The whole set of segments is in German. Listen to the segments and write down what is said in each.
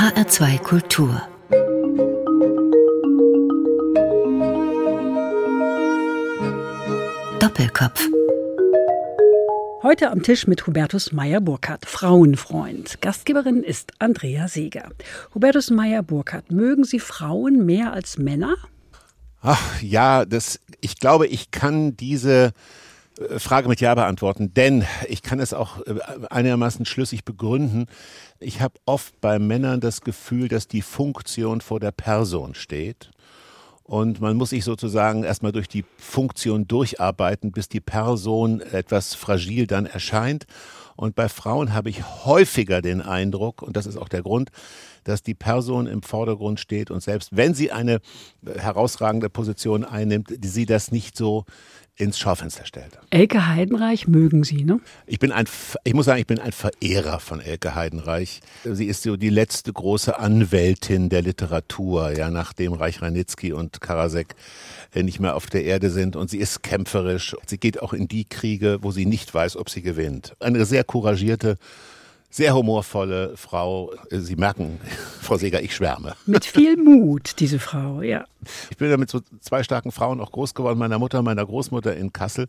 HR2 Kultur Doppelkopf Heute am Tisch mit Hubertus Meyer-Burkhardt, Frauenfreund. Gastgeberin ist Andrea Seeger. Hubertus Meyer-Burkhardt, mögen Sie Frauen mehr als Männer? Ach ja, das, ich glaube, ich kann diese Frage mit Ja beantworten, denn ich kann es auch äh, einigermaßen schlüssig begründen. Ich habe oft bei Männern das Gefühl, dass die Funktion vor der Person steht. Und man muss sich sozusagen erstmal durch die Funktion durcharbeiten, bis die Person etwas fragil dann erscheint. Und bei Frauen habe ich häufiger den Eindruck, und das ist auch der Grund, dass die Person im Vordergrund steht und selbst wenn sie eine herausragende Position einnimmt, sie das nicht so ins Schaufenster stellt. Elke Heidenreich mögen Sie, ne? Ich bin ein, ich muss sagen, ich bin ein Verehrer von Elke Heidenreich. Sie ist so die letzte große Anwältin der Literatur, ja, nachdem Reich Ranitzky und Karasek äh, nicht mehr auf der Erde sind und sie ist kämpferisch. Sie geht auch in die Kriege, wo sie nicht weiß, ob sie gewinnt. Eine sehr couragierte sehr humorvolle Frau. Sie merken, Frau Seger, ich schwärme. Mit viel Mut, diese Frau, ja. Ich bin ja mit so zwei starken Frauen auch groß geworden, meiner Mutter, meiner Großmutter in Kassel.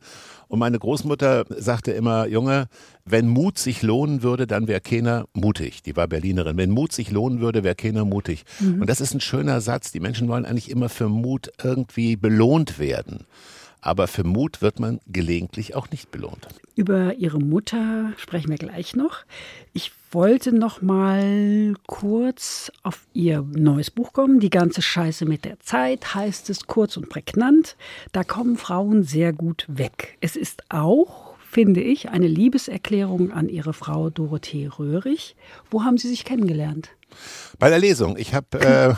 Und meine Großmutter sagte immer, Junge, wenn Mut sich lohnen würde, dann wäre keiner mutig. Die war Berlinerin. Wenn Mut sich lohnen würde, wäre keiner mutig. Mhm. Und das ist ein schöner Satz. Die Menschen wollen eigentlich immer für Mut irgendwie belohnt werden. Aber für Mut wird man gelegentlich auch nicht belohnt. Über Ihre Mutter sprechen wir gleich noch. Ich wollte noch mal kurz auf Ihr neues Buch kommen. Die ganze Scheiße mit der Zeit heißt es kurz und prägnant. Da kommen Frauen sehr gut weg. Es ist auch, finde ich, eine Liebeserklärung an Ihre Frau Dorothee Röhrig. Wo haben Sie sich kennengelernt? Bei der Lesung. Ich habe äh,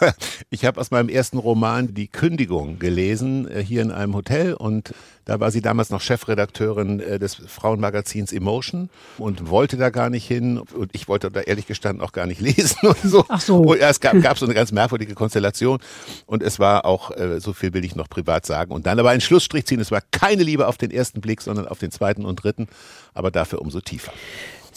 ich habe aus meinem ersten Roman die Kündigung gelesen äh, hier in einem Hotel und da war sie damals noch Chefredakteurin äh, des Frauenmagazins Emotion und wollte da gar nicht hin und ich wollte da ehrlich gestanden auch gar nicht lesen und so. Ach so. Und es gab, gab so eine ganz merkwürdige Konstellation und es war auch äh, so viel will ich noch privat sagen und dann aber einen Schlussstrich ziehen. Es war keine Liebe auf den ersten Blick, sondern auf den zweiten und dritten, aber dafür umso tiefer.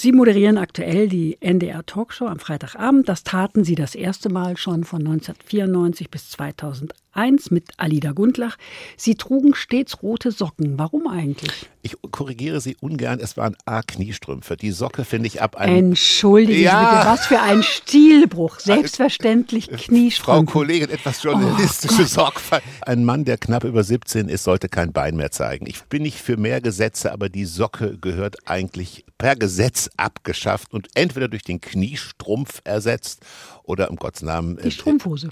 Sie moderieren aktuell die NDR Talkshow am Freitagabend. Das taten Sie das erste Mal schon von 1994 bis 2001 mit Alida Gundlach. Sie trugen stets rote Socken. Warum eigentlich? Ich korrigiere Sie ungern, es waren A-Kniestrümpfe. Die Socke finde ich ab einem... Entschuldigen ja. Sie bitte, was für ein Stilbruch. Selbstverständlich Kniestrümpfe. Frau Kollegin, etwas journalistische oh Sorgfalt. Ein Mann, der knapp über 17 ist, sollte kein Bein mehr zeigen. Ich bin nicht für mehr Gesetze, aber die Socke gehört eigentlich per Gesetz abgeschafft und entweder durch den Kniestrumpf ersetzt oder um Gottes Namen. Die Strumpfhose.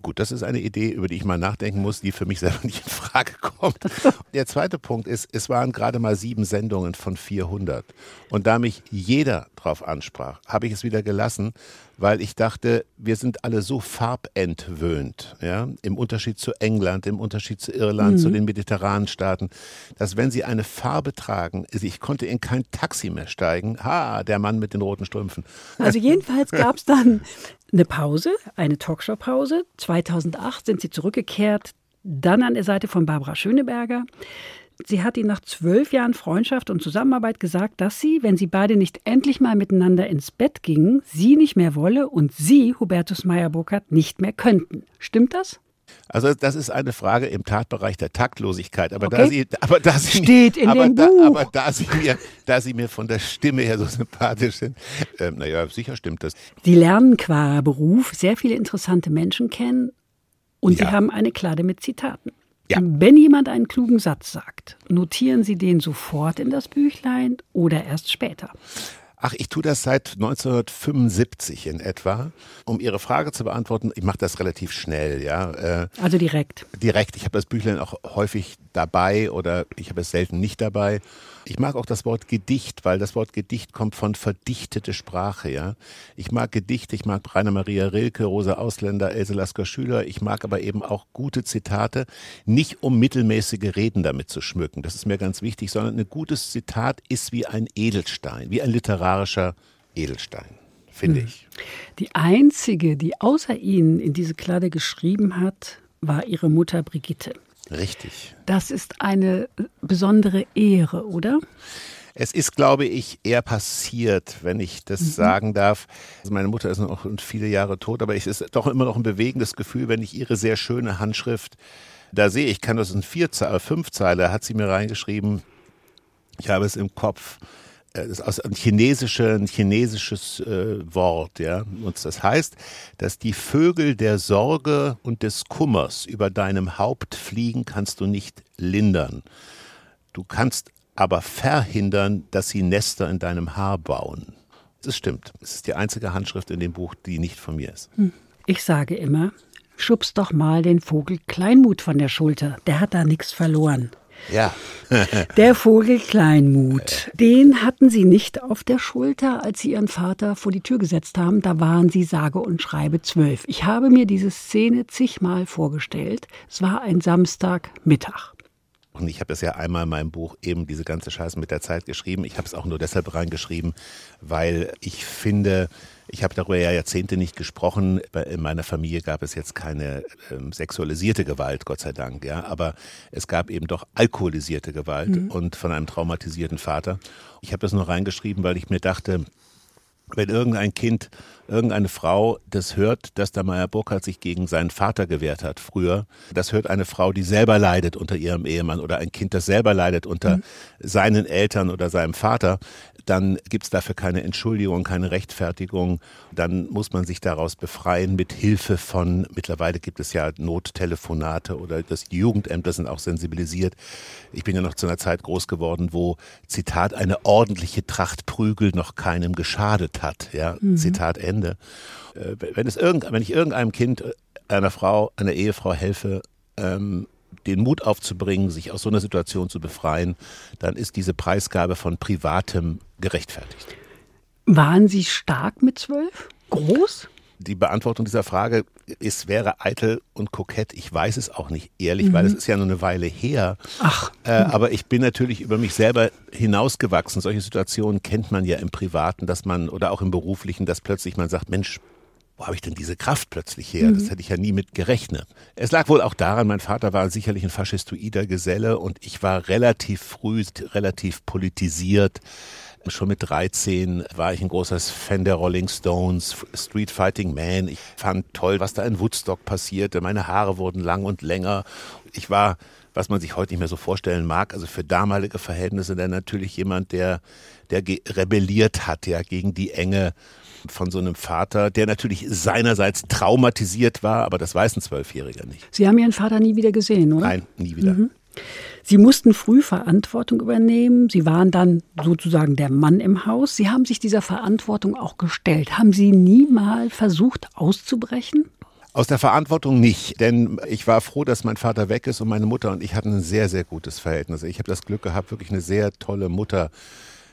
Gut, das ist eine Idee, über die ich mal nachdenken muss, die für mich selber nicht in Frage kommt. Der zweite Punkt ist, es waren gerade mal sieben Sendungen von 400. Und da mich jeder drauf ansprach, habe ich es wieder gelassen, weil ich dachte, wir sind alle so farbentwöhnt, ja, im Unterschied zu England, im Unterschied zu Irland, mhm. zu den mediterranen Staaten, dass wenn sie eine Farbe tragen, ich konnte in kein Taxi mehr steigen. Ha, der Mann mit den roten Strümpfen. Also jedenfalls gab es dann eine Pause, eine Talkshow-Pause. 2008 sind sie zurückgekehrt, dann an der Seite von Barbara Schöneberger. Sie hat ihm nach zwölf Jahren Freundschaft und Zusammenarbeit gesagt, dass sie, wenn sie beide nicht endlich mal miteinander ins Bett gingen, sie nicht mehr wolle und sie, Hubertus Meyer-Burkhardt, nicht mehr könnten. Stimmt das? Also das ist eine Frage im Tatbereich der Taktlosigkeit. Aber okay. da sie, aber da sie steht in aber dem da, Buch. aber da sie mir, da sie mir von der Stimme her so sympathisch sind, äh, naja, sicher stimmt das. Sie lernen qua Beruf sehr viele interessante Menschen kennen und ja. sie haben eine Klade mit Zitaten. Ja. Wenn jemand einen klugen Satz sagt, notieren Sie den sofort in das Büchlein oder erst später. Ach, ich tue das seit 1975 in etwa. Um Ihre Frage zu beantworten, ich mache das relativ schnell, ja. Äh, also direkt. Direkt. Ich habe das Büchlein auch häufig dabei oder ich habe es selten nicht dabei. Ich mag auch das Wort Gedicht, weil das Wort Gedicht kommt von verdichtete Sprache, ja. Ich mag Gedichte, ich mag Rainer Maria Rilke, Rosa Ausländer, Else Lasker Schüler. Ich mag aber eben auch gute Zitate, nicht um mittelmäßige Reden damit zu schmücken. Das ist mir ganz wichtig, sondern ein gutes Zitat ist wie ein Edelstein, wie ein literarischer Edelstein finde hm. ich. Die einzige, die außer Ihnen in diese Kladde geschrieben hat, war Ihre Mutter Brigitte. Richtig. Das ist eine besondere Ehre, oder? Es ist, glaube ich, eher passiert, wenn ich das mhm. sagen darf. Also meine Mutter ist noch viele Jahre tot, aber es ist doch immer noch ein bewegendes Gefühl, wenn ich ihre sehr schöne Handschrift da sehe. Ich kann das in vier Zeile, fünf Zeile, hat sie mir reingeschrieben. Ich habe es im Kopf. Äh, aus ein, chinesische, ein chinesisches äh, Wort, ja. Und das heißt, dass die Vögel der Sorge und des Kummers über deinem Haupt fliegen, kannst du nicht lindern. Du kannst aber verhindern, dass sie Nester in deinem Haar bauen. Das stimmt. Es ist die einzige Handschrift in dem Buch, die nicht von mir ist. Hm. Ich sage immer, schubst doch mal den Vogel Kleinmut von der Schulter. Der hat da nichts verloren. Ja. der Vogel Kleinmut, den hatten sie nicht auf der Schulter, als sie ihren Vater vor die Tür gesetzt haben. Da waren sie sage und schreibe zwölf. Ich habe mir diese Szene zigmal vorgestellt. Es war ein Samstagmittag. Und ich habe es ja einmal in meinem Buch eben diese ganze Scheiße mit der Zeit geschrieben. Ich habe es auch nur deshalb reingeschrieben, weil ich finde, ich habe darüber ja Jahrzehnte nicht gesprochen. In meiner Familie gab es jetzt keine ähm, sexualisierte Gewalt, Gott sei Dank, ja. Aber es gab eben doch alkoholisierte Gewalt mhm. und von einem traumatisierten Vater. Ich habe das nur reingeschrieben, weil ich mir dachte, wenn irgendein Kind, irgendeine Frau das hört, dass der Meyer Burkhardt sich gegen seinen Vater gewehrt hat früher, das hört eine Frau, die selber leidet unter ihrem Ehemann oder ein Kind, das selber leidet unter mhm. seinen Eltern oder seinem Vater, dann gibt es dafür keine Entschuldigung, keine Rechtfertigung. Dann muss man sich daraus befreien mit Hilfe von, mittlerweile gibt es ja Nottelefonate oder das Jugendämter sind auch sensibilisiert. Ich bin ja noch zu einer Zeit groß geworden, wo, Zitat, eine ordentliche Tracht Prügel noch keinem geschadet hat. Ja, mhm. Zitat Ende. Äh, wenn, es irgend, wenn ich irgendeinem Kind, äh, einer Frau, einer Ehefrau helfe, ähm, den Mut aufzubringen, sich aus so einer Situation zu befreien, dann ist diese Preisgabe von Privatem gerechtfertigt. Waren Sie stark mit zwölf? Groß? Die Beantwortung dieser Frage ist, wäre eitel und kokett. Ich weiß es auch nicht ehrlich, mhm. weil es ist ja nur eine Weile her. Ach. Äh, aber ich bin natürlich über mich selber hinausgewachsen. Solche Situationen kennt man ja im Privaten, dass man oder auch im Beruflichen, dass plötzlich man sagt, Mensch, wo habe ich denn diese Kraft plötzlich her? Das mhm. hätte ich ja nie mit gerechnet. Es lag wohl auch daran, mein Vater war sicherlich ein faschistoider Geselle und ich war relativ früh, relativ politisiert. Schon mit 13 war ich ein großer Fan der Rolling Stones, Street Fighting Man. Ich fand toll, was da in Woodstock passierte. Meine Haare wurden lang und länger. Ich war, was man sich heute nicht mehr so vorstellen mag, also für damalige Verhältnisse dann natürlich jemand, der, der rebelliert hat, ja, gegen die enge von so einem Vater, der natürlich seinerseits traumatisiert war, aber das weiß ein Zwölfjähriger nicht. Sie haben Ihren Vater nie wieder gesehen, oder? Nein, nie wieder. Mhm. Sie mussten früh Verantwortung übernehmen. Sie waren dann sozusagen der Mann im Haus. Sie haben sich dieser Verantwortung auch gestellt. Haben Sie nie mal versucht auszubrechen? Aus der Verantwortung nicht, denn ich war froh, dass mein Vater weg ist und meine Mutter und ich hatten ein sehr, sehr gutes Verhältnis. Ich habe das Glück gehabt, wirklich eine sehr tolle Mutter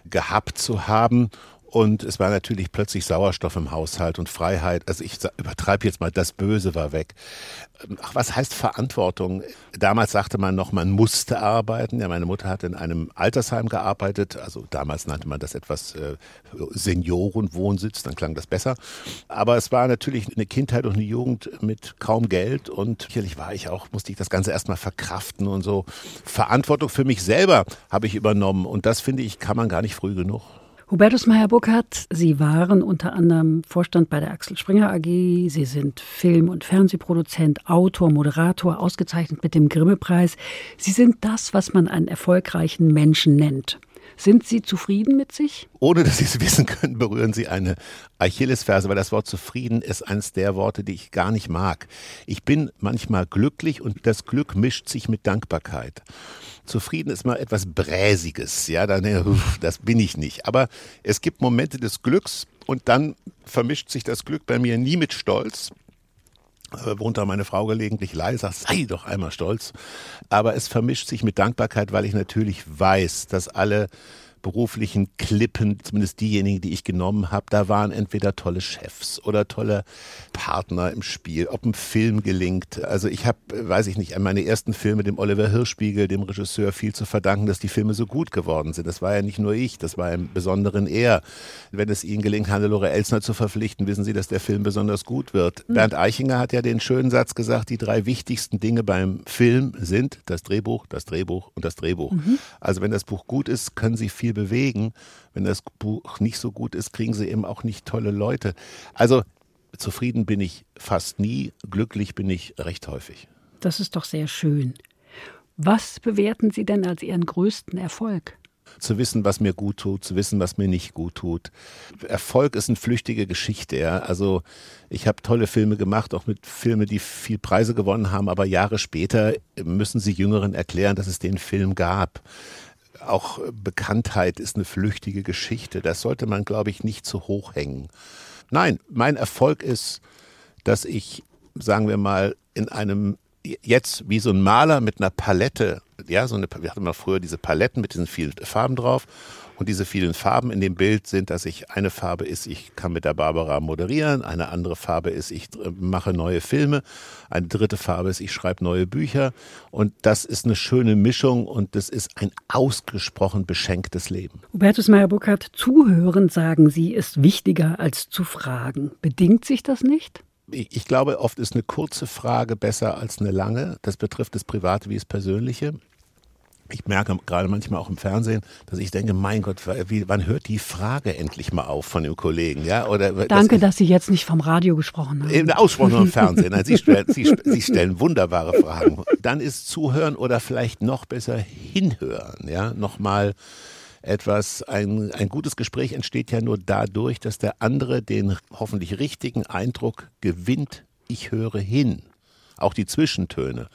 gehabt zu haben und es war natürlich plötzlich Sauerstoff im Haushalt und Freiheit. Also ich übertreibe jetzt mal, das Böse war weg. Ähm, ach, was heißt Verantwortung? Damals sagte man noch, man musste arbeiten. Ja, meine Mutter hat in einem Altersheim gearbeitet. Also damals nannte man das etwas äh, Seniorenwohnsitz, dann klang das besser. Aber es war natürlich eine Kindheit und eine Jugend mit kaum Geld und sicherlich war ich auch, musste ich das Ganze erstmal verkraften und so. Verantwortung für mich selber habe ich übernommen und das finde ich, kann man gar nicht früh genug. Hubertus Meyer-Burkhardt, Sie waren unter anderem Vorstand bei der Axel Springer AG. Sie sind Film- und Fernsehproduzent, Autor, Moderator, ausgezeichnet mit dem Grimme-Preis. Sie sind das, was man einen erfolgreichen Menschen nennt. Sind Sie zufrieden mit sich? Ohne dass Sie es wissen können, berühren Sie eine Achillesferse, weil das Wort zufrieden ist eines der Worte, die ich gar nicht mag. Ich bin manchmal glücklich und das Glück mischt sich mit Dankbarkeit. Zufrieden ist mal etwas Bräsiges, ja, dann, das bin ich nicht. Aber es gibt Momente des Glücks und dann vermischt sich das Glück bei mir nie mit Stolz. Äh, wohnt da meine Frau gelegentlich leise, sagt, sei doch einmal stolz. Aber es vermischt sich mit Dankbarkeit, weil ich natürlich weiß, dass alle beruflichen Klippen, zumindest diejenigen, die ich genommen habe, da waren entweder tolle Chefs oder tolle Partner im Spiel, ob ein Film gelingt. Also ich habe, weiß ich nicht, an meine ersten Filme dem Oliver Hirschspiegel, dem Regisseur, viel zu verdanken, dass die Filme so gut geworden sind. Das war ja nicht nur ich, das war im Besonderen er. Wenn es Ihnen gelingt, Hannelore Elsner zu verpflichten, wissen Sie, dass der Film besonders gut wird. Mhm. Bernd Eichinger hat ja den schönen Satz gesagt, die drei wichtigsten Dinge beim Film sind das Drehbuch, das Drehbuch und das Drehbuch. Mhm. Also wenn das Buch gut ist, können Sie viel bewegen. Wenn das Buch nicht so gut ist, kriegen sie eben auch nicht tolle Leute. Also zufrieden bin ich fast nie, glücklich bin ich recht häufig. Das ist doch sehr schön. Was bewerten Sie denn als Ihren größten Erfolg? zu wissen, was mir gut tut, zu wissen, was mir nicht gut tut. Erfolg ist eine flüchtige Geschichte. Ja. Also ich habe tolle Filme gemacht, auch mit Filmen, die viel Preise gewonnen haben, aber Jahre später müssen sie Jüngeren erklären, dass es den Film gab. Auch Bekanntheit ist eine flüchtige Geschichte. Das sollte man, glaube ich, nicht zu hoch hängen. Nein, mein Erfolg ist, dass ich, sagen wir mal, in einem jetzt wie so ein Maler mit einer Palette, ja, so eine, wir hatten mal früher diese Paletten mit diesen vielen Farben drauf. Und diese vielen Farben in dem Bild sind, dass ich eine Farbe ist, ich kann mit der Barbara moderieren, eine andere Farbe ist, ich mache neue Filme, eine dritte Farbe ist, ich schreibe neue Bücher. Und das ist eine schöne Mischung und das ist ein ausgesprochen beschenktes Leben. Hubertus Meyer-Burkhardt, zuhören, sagen Sie, ist wichtiger als zu fragen. Bedingt sich das nicht? ich glaube, oft ist eine kurze Frage besser als eine lange. Das betrifft das Private wie das Persönliche. Ich merke gerade manchmal auch im Fernsehen, dass ich denke, mein Gott, wie, wann hört die Frage endlich mal auf von dem Kollegen? Ja? Oder, Danke, das dass Sie jetzt nicht vom Radio gesprochen haben. Im Ausspruch im Fernsehen. Nein, Sie, stellen, Sie, Sie stellen wunderbare Fragen. Dann ist Zuhören oder vielleicht noch besser hinhören. Ja? Nochmal etwas, ein, ein gutes Gespräch entsteht ja nur dadurch, dass der andere den hoffentlich richtigen Eindruck gewinnt, ich höre hin, auch die Zwischentöne.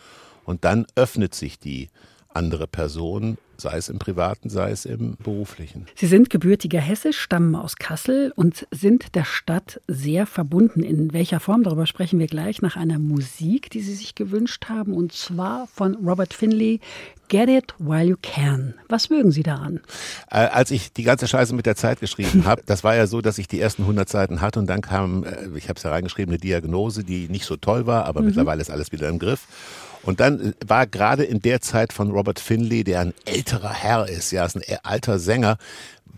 Und dann öffnet sich die andere Person sei es im privaten, sei es im beruflichen. Sie sind gebürtiger Hesse, stammen aus Kassel und sind der Stadt sehr verbunden. In welcher Form? Darüber sprechen wir gleich nach einer Musik, die Sie sich gewünscht haben, und zwar von Robert Finley. Get it while you can. Was mögen Sie daran? Äh, als ich die ganze Scheiße mit der Zeit geschrieben habe, das war ja so, dass ich die ersten 100 Seiten hatte und dann kam, äh, ich habe es ja reingeschrieben, eine Diagnose, die nicht so toll war, aber mhm. mittlerweile ist alles wieder im Griff. Und dann war gerade in der Zeit von Robert Finley, der ein älterer Herr ist, ja, ist ein alter Sänger,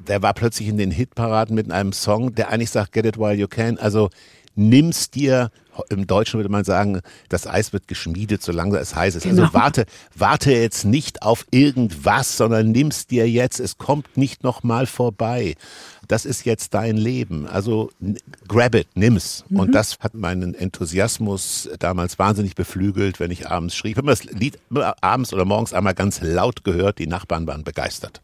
der war plötzlich in den Hitparaden mit einem Song, der eigentlich sagt, get it while you can. Also nimm's dir, im Deutschen würde man sagen, das Eis wird geschmiedet, solange es heiß ist. Also genau. Also warte, warte jetzt nicht auf irgendwas, sondern nimm's dir jetzt. Es kommt nicht nochmal vorbei. Das ist jetzt dein Leben. Also grab it, nimm's. Mhm. Und das hat meinen Enthusiasmus damals wahnsinnig beflügelt, wenn ich abends schrieb. Ich habe das Lied abends oder morgens einmal ganz laut gehört. Die Nachbarn waren begeistert.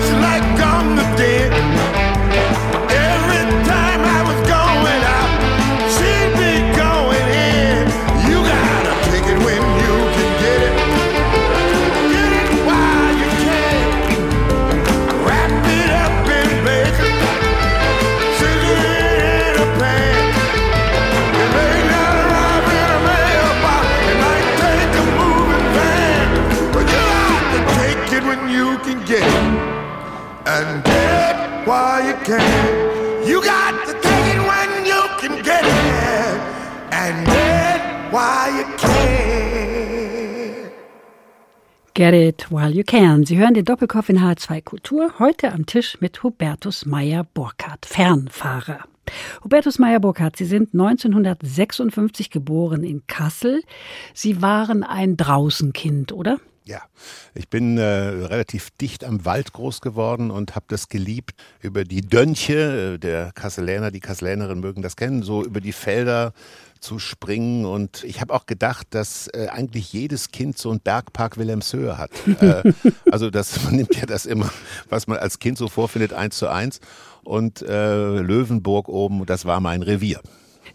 like can. You got to take it when you can get it, and get while you can. Get it while you can. Sie hören den Doppelkopf in H2 Kultur. Heute am Tisch mit Hubertus Meyer-Burkhardt, Fernfahrer. Hubertus Meyer-Burkhardt, Sie sind 1956 geboren in Kassel. Sie waren ein Draußenkind, oder? Ja, ich bin äh, relativ dicht am Wald groß geworden und habe das geliebt, über die Dönche, äh, der Kasseläner, die Kasselänerinnen mögen das kennen, so über die Felder zu springen. Und ich habe auch gedacht, dass äh, eigentlich jedes Kind so einen Bergpark Wilhelmshöhe hat. äh, also das, man nimmt ja das immer, was man als Kind so vorfindet, eins zu eins. Und äh, Löwenburg oben, das war mein Revier.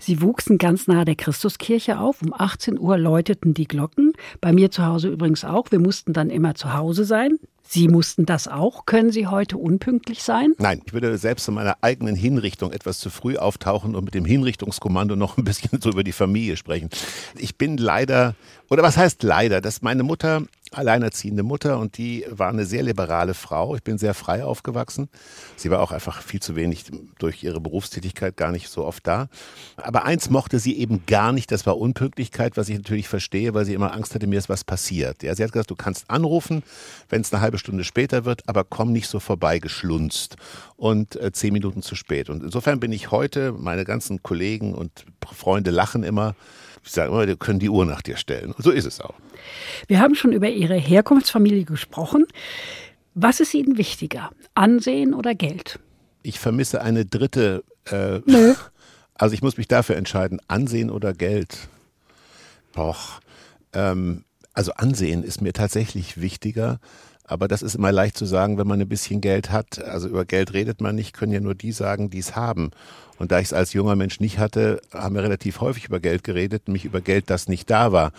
Sie wuchsen ganz nahe der Christuskirche auf. Um 18 Uhr läuteten die Glocken. Bei mir zu Hause übrigens auch. Wir mussten dann immer zu Hause sein. Sie mussten das auch. Können Sie heute unpünktlich sein? Nein, ich würde selbst in meiner eigenen Hinrichtung etwas zu früh auftauchen und mit dem Hinrichtungskommando noch ein bisschen so über die Familie sprechen. Ich bin leider, oder was heißt leider, dass meine Mutter alleinerziehende Mutter und die war eine sehr liberale Frau. Ich bin sehr frei aufgewachsen. Sie war auch einfach viel zu wenig durch ihre Berufstätigkeit gar nicht so oft da. Aber eins mochte sie eben gar nicht, das war Unpünktlichkeit, was ich natürlich verstehe, weil sie immer Angst hatte, mir ist was passiert. Ja, sie hat gesagt, du kannst anrufen, wenn es eine halbe Stunde später wird, aber komm nicht so vorbei geschlunzt und äh, zehn Minuten zu spät. Und insofern bin ich heute, meine ganzen Kollegen und Freunde lachen immer, ich sage immer, wir können die Uhr nach dir stellen. So ist es auch. Wir haben schon über Ihre Herkunftsfamilie gesprochen. Was ist Ihnen wichtiger, Ansehen oder Geld? Ich vermisse eine dritte. Äh, Nö. Also ich muss mich dafür entscheiden, Ansehen oder Geld. Doch. Ähm, also Ansehen ist mir tatsächlich wichtiger. Aber das ist immer leicht zu sagen, wenn man ein bisschen Geld hat. Also über Geld redet man nicht, können ja nur die sagen, die es haben. Und da ich es als junger Mensch nicht hatte, haben wir relativ häufig über Geld geredet, nämlich über Geld, das nicht da war.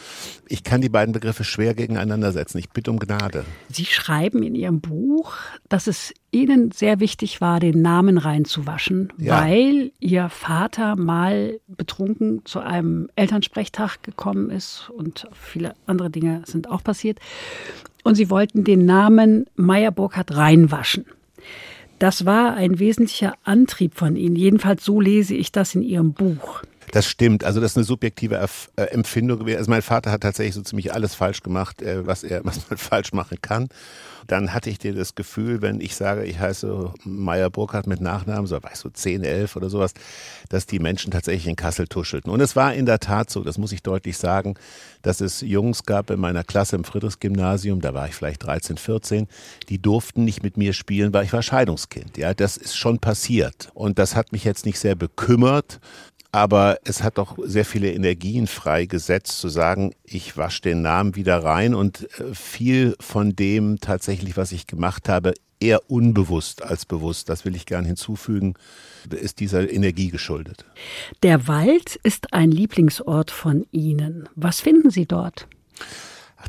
Ich kann die beiden Begriffe schwer gegeneinander setzen. Ich bitte um Gnade. Sie schreiben in Ihrem Buch, dass es Ihnen sehr wichtig war, den Namen reinzuwaschen, Ja. weil Ihr Vater mal betrunken zu einem Elternsprechtag gekommen ist und viele andere Dinge sind auch passiert. Und Sie wollten den Namen Meyer Burkhardt reinwaschen. Das war ein wesentlicher Antrieb von Ihnen. Jedenfalls so lese ich das in Ihrem Buch. Das stimmt. Also das ist eine subjektive Erf äh, Empfindung. Also mein Vater hat tatsächlich so ziemlich alles falsch gemacht, äh, was er, was man falsch machen kann. Dann hatte ich dir das Gefühl, wenn ich sage, ich heiße Meyer Burkhardt mit Nachnamen, so weißt du, 10, 11 oder sowas, dass die Menschen tatsächlich in Kassel tuschelten. Und es war in der Tat so, das muss ich deutlich sagen, dass es Jungs gab in meiner Klasse im Friedrichsgymnasium, da war ich vielleicht 13, 14, die durften nicht mit mir spielen, weil ich war Scheidungskind. Ja, das ist schon passiert. Und das hat mich jetzt nicht sehr bekümmert. Aber es hat doch sehr viele Energien freigesetzt, zu sagen, ich wasche den Namen wieder rein und äh, viel von dem tatsächlich, was ich gemacht habe, eher unbewusst als bewusst, das will ich gern hinzufügen, ist dieser Energie geschuldet. Der Wald ist ein Lieblingsort von Ihnen. Was finden Sie dort?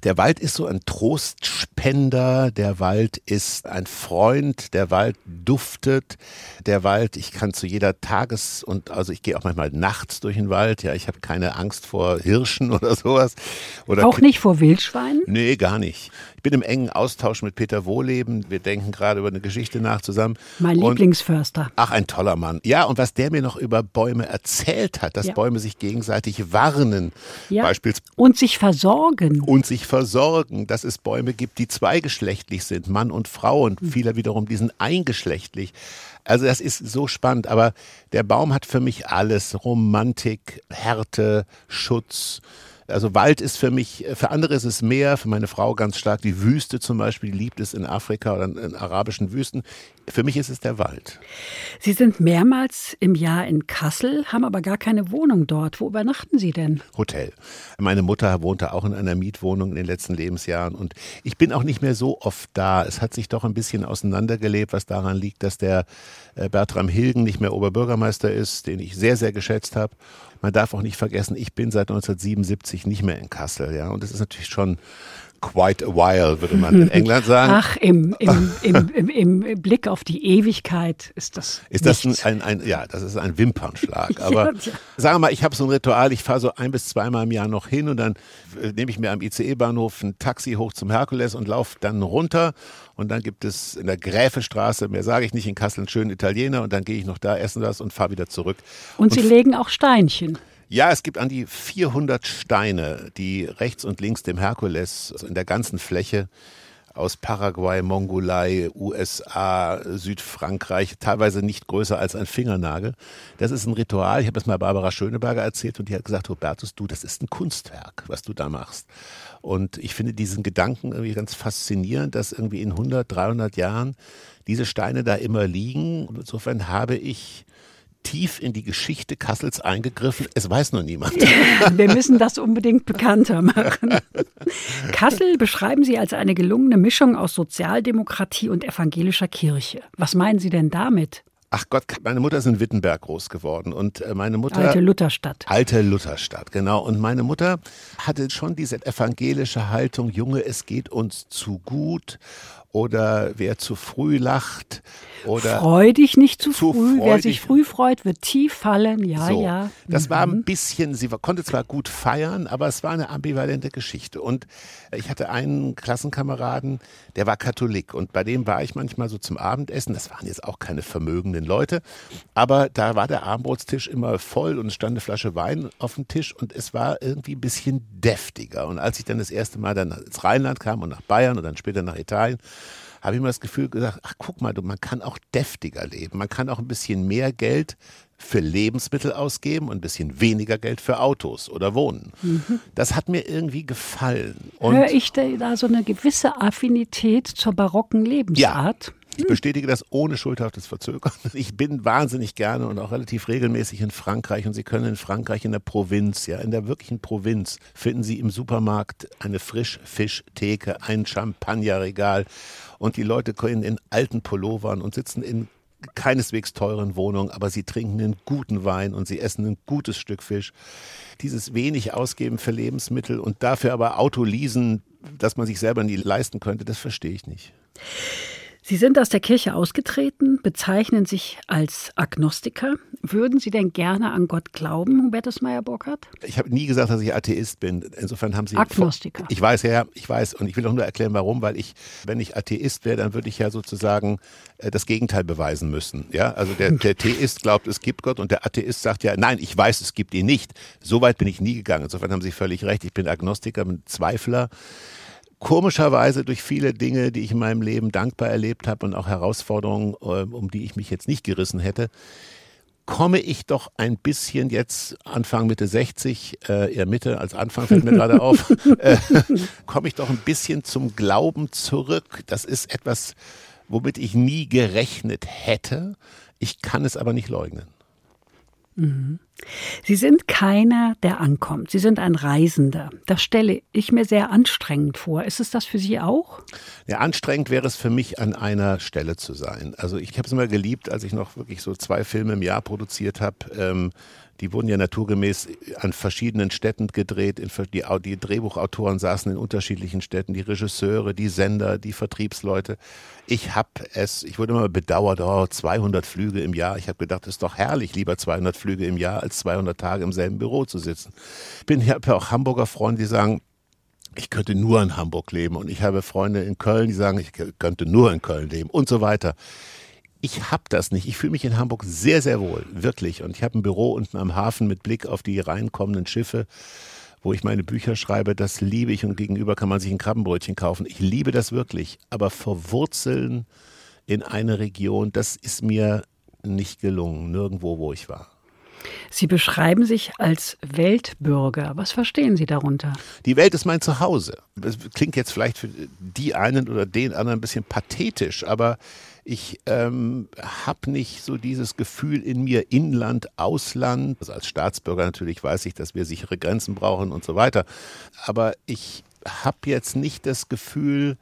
Der Wald ist so ein Trostspender, der Wald ist ein Freund, der Wald duftet, der Wald, ich kann zu jeder Tages- und also ich gehe auch manchmal nachts durch den Wald, ja, ich habe keine Angst vor Hirschen oder sowas. Oder Auch nicht vor Wildschweinen? Nee, gar nicht. Ich bin im engen Austausch mit Peter Wohleben. Wir denken gerade über eine Geschichte nach zusammen. Mein Und- Lieblingsförster. Ach, ein toller Mann. Ja, und was der mir noch über Bäume erzählt hat, dass Ja. Bäume sich gegenseitig warnen, Ja. beispielsweise Und sich versorgen. und sich versorgen, dass es Bäume gibt, die zweigeschlechtlich sind, Mann und Frau und viele wiederum, die sind eingeschlechtlich. Also das ist so spannend, aber der Baum hat für mich alles, Romantik, Härte, Schutz. Also Wald ist für mich, für andere ist es Meer, für meine Frau ganz stark die Wüste zum Beispiel, die liebt es in Afrika oder in arabischen Wüsten. Für mich ist es der Wald. Sie sind mehrmals im Jahr in Kassel, haben aber gar keine Wohnung dort. Wo übernachten Sie denn? Hotel. Meine Mutter wohnte auch in einer Mietwohnung in den letzten Lebensjahren und ich bin auch nicht mehr so oft da. Es hat sich doch ein bisschen auseinandergelebt, was daran liegt, dass der äh, Bertram Hilgen nicht mehr Oberbürgermeister ist, den ich sehr, sehr geschätzt habe. Man darf auch nicht vergessen, ich bin seit 1977 nicht mehr in Kassel, ja, und das ist natürlich schon quite a while, würde man in England sagen. Ach, im, im, im, im, Blick auf die Ewigkeit ist das. Ist das ein, ein, ein, ja, das ist ein Wimpernschlag. Aber ja. sagen wir mal, ich habe so ein Ritual, ich fahre so ein bis zweimal im Jahr noch hin und dann äh, nehme ich mir am ICE-Bahnhof ein Taxi hoch zum Herkules und laufe dann runter. Und dann gibt es in der Gräfestraße, mehr sage ich nicht, in Kassel einen schönen Italiener und dann gehe ich noch da, essen das und fahre wieder zurück. Und Sie legen auch Steinchen. Ja, es gibt an die 400 Steine, die rechts und links dem Herkules also in der ganzen Fläche aus Paraguay, Mongolei, USA, Südfrankreich, teilweise nicht größer als ein Fingernagel. Das ist ein Ritual. Ich habe es mal Barbara Schöneberger erzählt und die hat gesagt, Hubertus, du, das ist ein Kunstwerk, was du da machst. Und ich finde diesen Gedanken irgendwie ganz faszinierend, dass irgendwie in 100, 300 Jahren diese Steine da immer liegen. Und insofern habe ich tief in die Geschichte Kassels eingegriffen. Es weiß nur niemand. Wir müssen das unbedingt bekannter machen. Kassel beschreiben Sie als eine gelungene Mischung aus Sozialdemokratie und evangelischer Kirche. Was meinen Sie denn damit? Ach Gott, meine Mutter ist in Wittenberg groß geworden und äh, meine Mutter Alte Lutherstadt. Alte Lutherstadt, genau. Und meine Mutter hatte schon diese evangelische Haltung, Junge, es geht uns zu gut oder wer zu früh lacht oder Freu dich nicht zu, Zu früh. Wer sich freudig. früh freut, wird tief fallen. Ja, so. ja. Das war ein bisschen, sie konnte zwar gut feiern, aber es war eine ambivalente Geschichte. Und ich hatte einen Klassenkameraden, der war Katholik und bei dem war ich manchmal so zum Abendessen. Das waren jetzt auch keine vermögenden Leute, aber da war der Abendbrotstisch immer voll und es stand eine Flasche Wein auf dem Tisch und es war irgendwie ein bisschen deftiger. Und als ich dann das erste Mal dann ins Rheinland kam und nach Bayern und dann später nach Italien, habe ich mir das Gefühl gesagt, ach guck mal, du, man kann auch deftiger leben. Man kann auch ein bisschen mehr Geld für Lebensmittel ausgeben und ein bisschen weniger Geld für Autos oder Wohnen. Das hat mir irgendwie gefallen. Und Höre ich da, so eine gewisse Affinität zur barocken Lebensart? Ich bestätige das ohne schuldhaftes Verzögern. Ich bin wahnsinnig gerne und auch relativ regelmäßig in Frankreich und Sie können in Frankreich in der Provinz, ja, in der wirklichen Provinz, finden Sie im Supermarkt eine Frischfischtheke, ein Champagnerregal und die Leute können in alten Pullovern und sitzen in keineswegs teuren Wohnungen, aber sie trinken einen guten Wein und sie essen ein gutes Stück Fisch. Dieses wenig ausgeben für Lebensmittel und dafür aber Auto leasen, das man sich selber nie leisten könnte, das verstehe ich nicht. Sie sind aus der Kirche ausgetreten, bezeichnen sich als Agnostiker. Würden Sie denn gerne an Gott glauben, Hubertus Meyer-Burkhardt? Ich habe nie gesagt, dass ich Atheist bin. Insofern haben Sie. Agnostiker. Ich weiß, ja, ich weiß. Und ich will auch nur erklären, warum. Weil ich, wenn ich Atheist wäre, dann würde ich ja sozusagen äh, das Gegenteil beweisen müssen. Ja, also der, der Theist glaubt, es gibt Gott und der Atheist sagt ja, nein, ich weiß, es gibt ihn nicht. So weit bin ich nie gegangen. Insofern haben Sie völlig recht. Ich bin Agnostiker, bin Zweifler komischerweise durch viele Dinge, die ich in meinem Leben dankbar erlebt habe und auch Herausforderungen, äh, um die ich mich jetzt nicht gerissen hätte, komme ich doch ein bisschen jetzt Anfang Mitte 60, äh, eher Mitte als Anfang fällt mir gerade auf, äh, komme ich doch ein bisschen zum Glauben zurück. Das ist etwas, womit ich nie gerechnet hätte. Ich kann es aber nicht leugnen. Sie sind keiner, der ankommt. Sie sind ein Reisender. Das stelle ich mir sehr anstrengend vor. Ist es das für Sie auch? Ja, anstrengend wäre es für mich, an einer Stelle zu sein. Also ich habe es immer geliebt, als ich noch wirklich so zwei Filme im Jahr produziert habe. Ähm, die wurden ja naturgemäß an verschiedenen Städten gedreht. Die, Au- die Drehbuchautoren saßen in unterschiedlichen Städten, die Regisseure, die Sender, die Vertriebsleute. Ich habe es, ich wurde immer bedauert, oh, 200 Flüge im Jahr. Ich habe gedacht, ist doch herrlich, lieber 200 Flüge im Jahr, als 200 Tage im selben Büro zu sitzen. Ich bin, ja auch Hamburger Freunde, die sagen, ich könnte nur in Hamburg leben und ich habe Freunde in Köln, die sagen, ich könnte nur in Köln leben und so weiter. Ich habe das nicht. Ich fühle mich in Hamburg sehr, sehr wohl, wirklich. Und ich habe ein Büro unten am Hafen mit Blick auf die reinkommenden Schiffe, wo ich meine Bücher schreibe. Das liebe ich und gegenüber kann man sich ein Krabbenbrötchen kaufen. Ich liebe das wirklich. Aber verwurzeln in eine Region, das ist mir nicht gelungen, nirgendwo, wo ich war. Sie beschreiben sich als Weltbürger. Was verstehen Sie darunter? Die Welt ist mein Zuhause. Das klingt jetzt vielleicht für die einen oder den anderen ein bisschen pathetisch, aber ich ähm, habe nicht so dieses Gefühl in mir, Inland, Ausland. Also als Staatsbürger natürlich weiß ich, dass wir sichere Grenzen brauchen und so weiter. Aber ich habe jetzt nicht das Gefühl,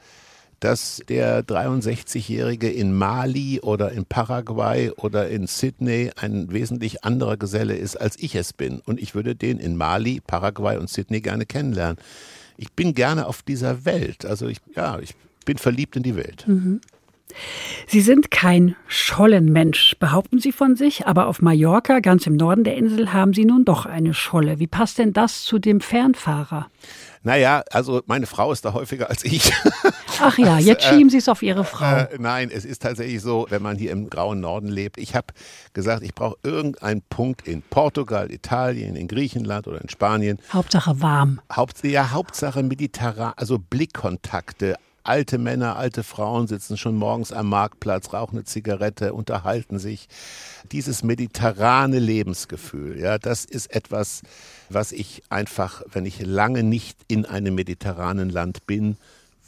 dass der 63-Jährige in Mali oder in Paraguay oder in Sydney ein wesentlich anderer Geselle ist, als ich es bin. Und ich würde den in Mali, Paraguay und Sydney gerne kennenlernen. ich bin gerne auf dieser Welt. Also ich, ja, ich bin verliebt in die Welt. Sie sind kein Schollenmensch, behaupten Sie von sich, aber auf Mallorca, ganz im Norden der Insel, haben Sie nun doch eine Scholle. Wie passt denn das zu dem Fernfahrer? Naja, also meine Frau ist da häufiger als ich. Ach ja, jetzt schieben Sie es auf Ihre Frau. Äh, nein, es ist tatsächlich so, wenn man hier im grauen Norden lebt. Ich habe gesagt, ich brauche irgendeinen Punkt in Portugal, Italien, in Griechenland oder in Spanien. Hauptsache warm. Haupt, ja, Hauptsache mediterran, also Blickkontakte. Alte Männer, alte Frauen sitzen schon morgens am Marktplatz, rauchen eine Zigarette, unterhalten sich. Dieses mediterrane Lebensgefühl, ja, das ist etwas, was ich einfach, wenn ich lange nicht in einem mediterranen Land bin,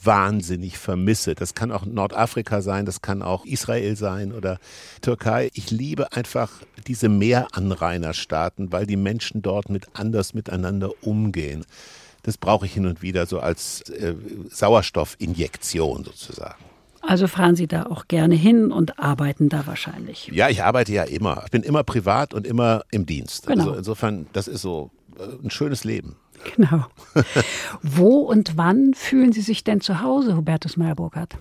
wahnsinnig vermisse. Das kann auch Nordafrika sein, das kann auch Israel sein oder Türkei. Ich liebe einfach diese Meeranrainerstaaten, weil die Menschen dort mit anders miteinander umgehen. Das brauche ich hin und wieder so als äh, Sauerstoffinjektion sozusagen. Also fahren Sie da auch gerne hin und arbeiten da wahrscheinlich. Ja, ich arbeite ja immer. Ich bin immer privat und immer im Dienst. Genau. Also insofern, das ist so äh, ein schönes Leben. Genau. Wo und wann fühlen Sie sich denn zu Hause, Hubertus Meyer-Burkhardt?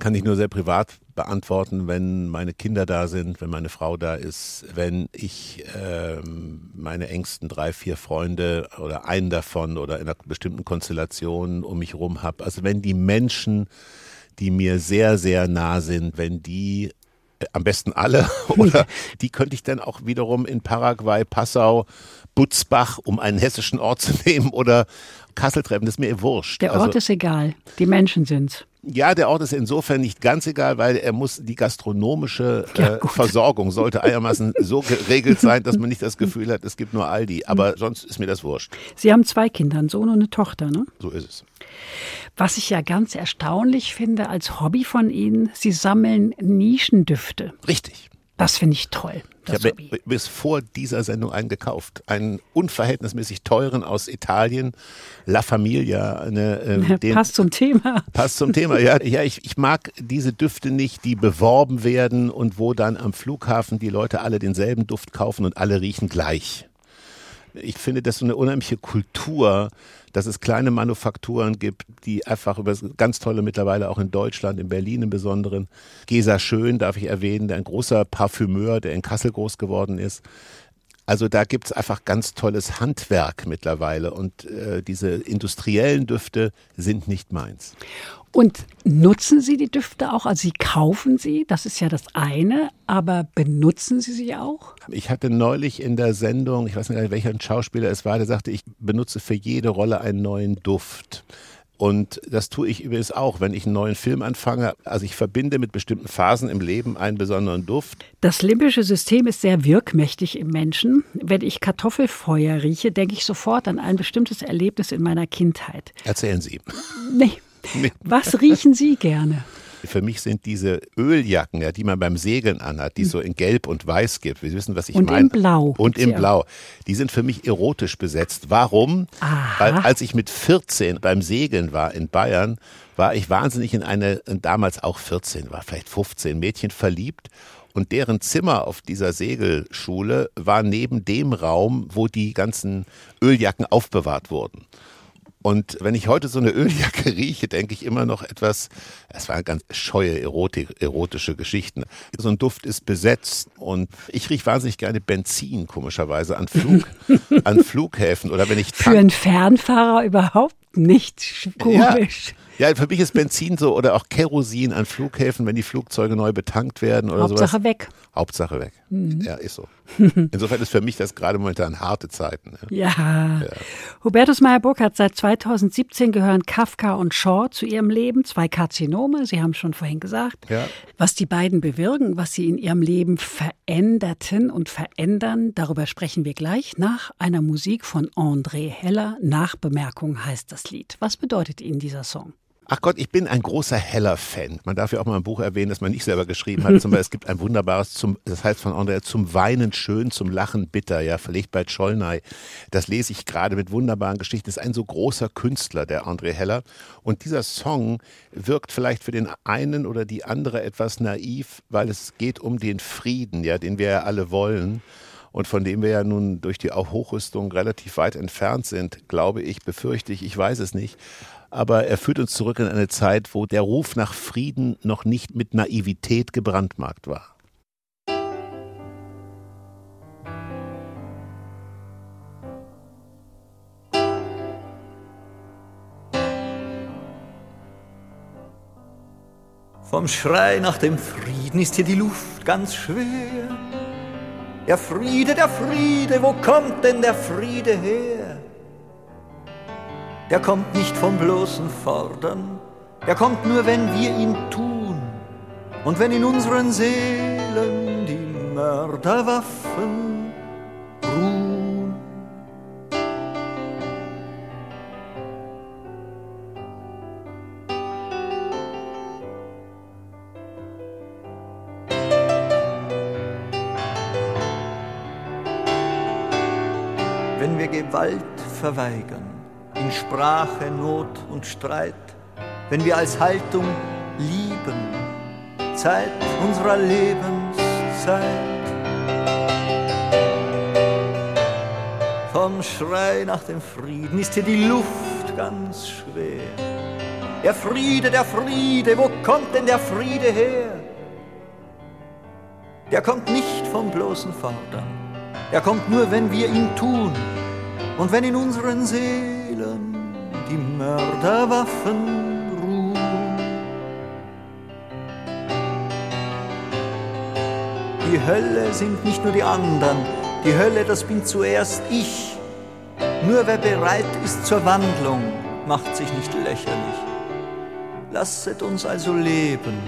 Kann ich nur sehr privat beantworten, wenn meine Kinder da sind, wenn meine Frau da ist, wenn ich ähm, meine engsten drei, vier Freunde oder einen davon oder in einer bestimmten Konstellation um mich rum habe. Also wenn die Menschen, die mir sehr, sehr nah sind, wenn die äh, am besten alle oder die könnte ich dann auch wiederum in Paraguay, Passau, Butzbach, um einen hessischen Ort zu nehmen oder Kassel treffen, das ist mir wurscht. Der Ort Also- ist egal, die Menschen sind's. Ja, der Ort ist insofern nicht ganz egal, weil er muss die gastronomische äh. Versorgung sollte einigermaßen so geregelt sein, dass man nicht das Gefühl hat, es gibt nur Aldi. Aber sonst ist mir das wurscht. Sie haben zwei Kinder, einen Sohn und eine Tochter, ne? So ist es. Was ich ja ganz erstaunlich finde als Hobby von Ihnen, Sie sammeln Nischendüfte. Richtig. Das finde ich toll. Ich habe bis vor dieser Sendung einen gekauft. Einen unverhältnismäßig teuren aus Italien. La Familia. Eine, ähm, den, Passt zum Thema. Passt zum Thema, ja. Ja, ich, ich mag diese Düfte nicht, die beworben werden und wo dann am Flughafen die Leute alle denselben Duft kaufen und alle riechen gleich. Ich finde das so eine unheimliche Kultur, dass es kleine Manufakturen gibt, die einfach über ganz tolle mittlerweile auch in Deutschland, in Berlin im Besonderen. Gesa Schön darf ich erwähnen, der ein großer Parfümeur, der in Kassel groß geworden ist. Also da gibt's einfach ganz tolles Handwerk mittlerweile und äh, diese industriellen Düfte sind nicht meins. Und nutzen Sie die Düfte auch? Also Sie kaufen sie, das ist ja das eine, aber benutzen Sie sie auch? Ich hatte neulich in der Sendung, ich weiß nicht, welcher Schauspieler es war, der sagte, ich benutze für jede Rolle einen neuen Duft. Und das tue ich übrigens auch, wenn ich einen neuen Film anfange. Also ich verbinde mit bestimmten Phasen im Leben einen besonderen Duft. Das limbische System ist sehr wirkmächtig im Menschen. Wenn ich Kartoffelfeuer rieche, denke ich sofort an ein bestimmtes Erlebnis in meiner Kindheit. Erzählen Sie. Nee. Nee. Was riechen Sie gerne? Für mich sind diese Öljacken, ja, die man beim Segeln anhat, die es so in Gelb und Weiß gibt. Wir wissen, was ich Hm. Und meine. in Blau Und in ja. Blau. Die sind für mich erotisch besetzt. Warum? Aha. Weil als ich mit 14 beim Segeln war in Bayern, war ich wahnsinnig in eine, damals auch 14, war vielleicht 15 Mädchen verliebt. Und deren Zimmer auf dieser Segelschule war neben dem Raum, wo die ganzen Öljacken aufbewahrt wurden. Und wenn ich heute so eine Öljacke rieche, denke ich immer noch etwas, es waren ganz scheue Erotik, erotische Geschichten. So ein Duft ist besetzt und ich rieche wahnsinnig gerne Benzin, komischerweise, an, Flug, an Flughäfen oder wenn ich Für einen Fernfahrer überhaupt nicht komisch. Ja, ja, für mich ist Benzin so oder auch Kerosin an Flughäfen, wenn die Flugzeuge neu betankt werden oder Hauptsache sowas. weg. Hauptsache weg. Ja, ist so. Insofern ist für mich das gerade momentan harte Zeiten. Ja. Ja. Hubertus Meyer-Burkhardt, seit 2017 gehören Kafka und Shaw zu ihrem Leben, zwei Karzinome, Sie haben schon vorhin gesagt. Ja. Was die beiden bewirken, was sie in ihrem Leben veränderten und verändern, darüber sprechen wir gleich nach einer Musik von André Heller. Nachbemerkung heißt das Lied. Was bedeutet Ihnen dieser Song? Ach Gott, ich bin ein großer Heller-Fan. Man darf ja auch mal ein Buch erwähnen, das man nicht selber geschrieben hat. Zum Beispiel, es gibt ein wunderbares, zum, das heißt von André, zum Weinen schön, zum Lachen bitter, ja, verlegt bei Schollnay. Das lese ich gerade mit wunderbaren Geschichten. Das ist ein so großer Künstler, der André Heller. Und dieser Song wirkt vielleicht für den einen oder die andere etwas naiv, weil es geht um den Frieden, ja, den wir ja alle wollen. und von dem wir ja nun durch die Hochrüstung relativ weit entfernt sind, glaube ich, befürchte ich, ich weiß es nicht. Aber er führt uns zurück in eine Zeit, wo der Ruf nach Frieden noch nicht mit Naivität gebrandmarkt war. Vom Schrei nach dem Frieden ist hier die Luft ganz schwer. Der Friede, der Friede, wo kommt denn der Friede her? Der kommt nicht vom bloßen Fordern, der kommt nur, wenn wir ihn tun. Und wenn in unseren Seelen die Mörderwaffen ruhen. Gewalt verweigern, in Sprache, Not und Streit, wenn wir als Haltung lieben, Zeit unserer Lebenszeit. Vom Schrei nach dem Frieden ist hier die Luft ganz schwer. Der Friede, der Friede, wo kommt denn der Friede her? Der kommt nicht vom bloßen Fordern, er kommt nur, wenn wir ihn tun und wenn in unseren Seelen die Mörderwaffen ruhen. Die Hölle sind nicht nur die anderen, die Hölle, das bin zuerst ich. Nur wer bereit ist zur Wandlung, macht sich nicht lächerlich. Lasset uns also leben,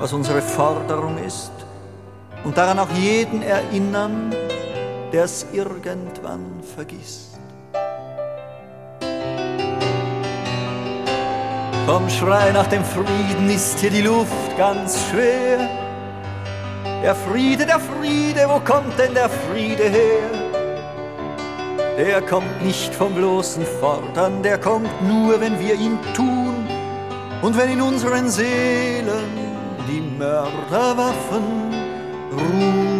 was unsere Forderung ist, und daran auch jeden erinnern, der's irgendwann vergisst. Vom Schrei nach dem Frieden ist hier die Luft ganz schwer. Der Friede, der Friede, wo kommt denn der Friede her? Der kommt nicht vom bloßen Fordern, der kommt nur, wenn wir ihn tun und wenn in unseren Seelen die Mörderwaffen ruhen.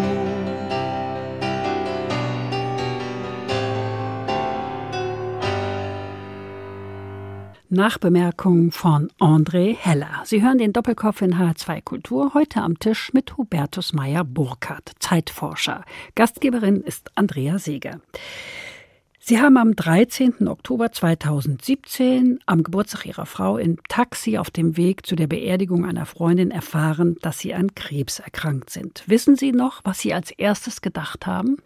Nachbemerkung von André Heller. Sie hören den Doppelkopf in H2 Kultur heute am Tisch mit Hubertus Meyer-Burkhardt, Zeitforscher. Gastgeberin ist Andrea Seeger. Sie haben am 13. Oktober 2017 am Geburtstag Ihrer Frau im Taxi auf dem Weg zu der Beerdigung einer Freundin erfahren, dass Sie an Krebs erkrankt sind. Wissen Sie noch, was Sie als erstes gedacht haben?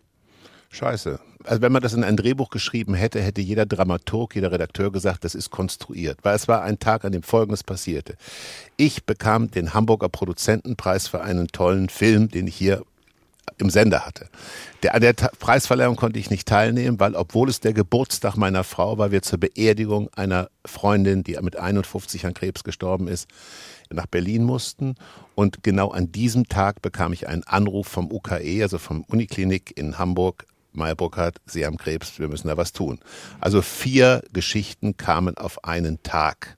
Scheiße. Also wenn man das in ein Drehbuch geschrieben hätte, hätte jeder Dramaturg, jeder Redakteur gesagt, das ist konstruiert. Weil es war ein Tag, an dem Folgendes passierte. Ich bekam den Hamburger Produzentenpreis für einen tollen Film, den ich hier im Sender hatte. Der, an der Preisverleihung konnte ich nicht teilnehmen, weil obwohl es der Geburtstag meiner Frau war, wir zur Beerdigung einer Freundin, die mit 51 an Krebs gestorben ist, nach Berlin mussten. Und genau an diesem Tag bekam ich einen Anruf vom UKE, also vom Uniklinik in Hamburg, Meyer Burkhardt, Sie haben Krebs, wir müssen da was tun. Also vier Geschichten kamen auf einen Tag.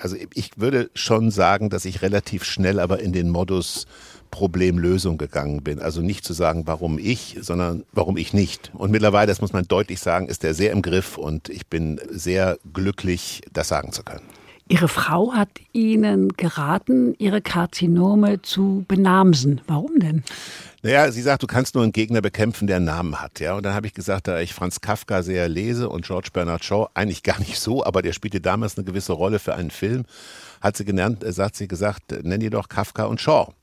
Also ich würde schon sagen, dass ich relativ schnell aber in den Modus Problemlösung gegangen bin. Also nicht zu sagen, warum ich, sondern warum ich nicht. Und mittlerweile, das muss man deutlich sagen, ist er sehr im Griff und ich bin sehr glücklich, das sagen zu können. Ihre Frau hat Ihnen geraten, Ihre Karzinome zu benamsen. Warum denn? Naja, sie sagt, du kannst nur einen Gegner bekämpfen, der einen Namen hat. Ja, und dann habe ich gesagt, da ich Franz Kafka sehr lese und George Bernard Shaw eigentlich gar nicht so, aber der spielte damals eine gewisse Rolle für einen Film, hat sie genannt, äh, sagt sie gesagt, nenn die doch Kafka und Shaw.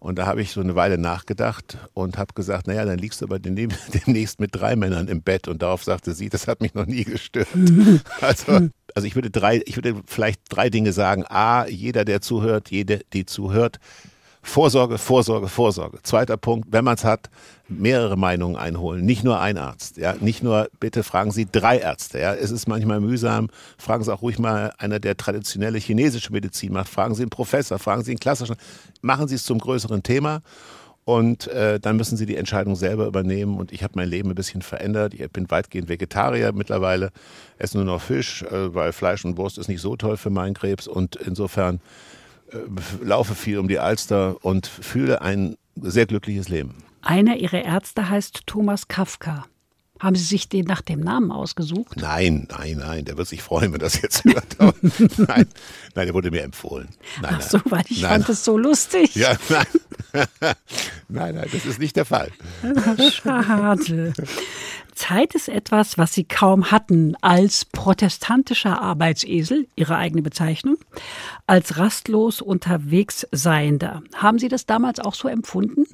Und da habe ich so eine Weile nachgedacht und habe gesagt, naja, dann liegst du aber demnächst mit drei Männern im Bett. Und darauf sagte sie, das hat mich noch nie gestört. Also, also ich würde drei, ich würde vielleicht drei Dinge sagen. A, jeder, der zuhört, jede, die zuhört, Vorsorge, Vorsorge, Vorsorge. Zweiter Punkt, wenn man es hat, mehrere Meinungen einholen, nicht nur ein Arzt, ja, nicht nur bitte fragen Sie drei Ärzte, ja. Es ist manchmal mühsam, fragen Sie auch ruhig mal einer, der traditionelle chinesische Medizin macht, fragen Sie einen Professor, fragen Sie einen klassischen, machen Sie es zum größeren Thema und äh, dann müssen Sie die Entscheidung selber übernehmen. Und ich habe mein Leben ein bisschen verändert. Ich bin weitgehend Vegetarier mittlerweile, esse nur noch Fisch, äh, weil Fleisch und Wurst ist nicht so toll für meinen Krebs. Und insofern laufe viel um die Alster und fühle ein sehr glückliches Leben. Einer Ihrer Ärzte heißt Thomas Kafka. Haben Sie sich den nach dem Namen ausgesucht? Nein, nein, nein, der wird sich freuen, wenn das jetzt hört. Nein, nein, der wurde mir empfohlen. Nein, Ach so, weil ich nein. fand es so lustig. Ja, nein. nein, nein, das ist nicht der Fall. Schade. Zeit ist etwas, was Sie kaum hatten als protestantischer Arbeitsesel, Ihre eigene Bezeichnung, als rastlos unterwegs Seiender. Haben Sie das damals auch so empfunden?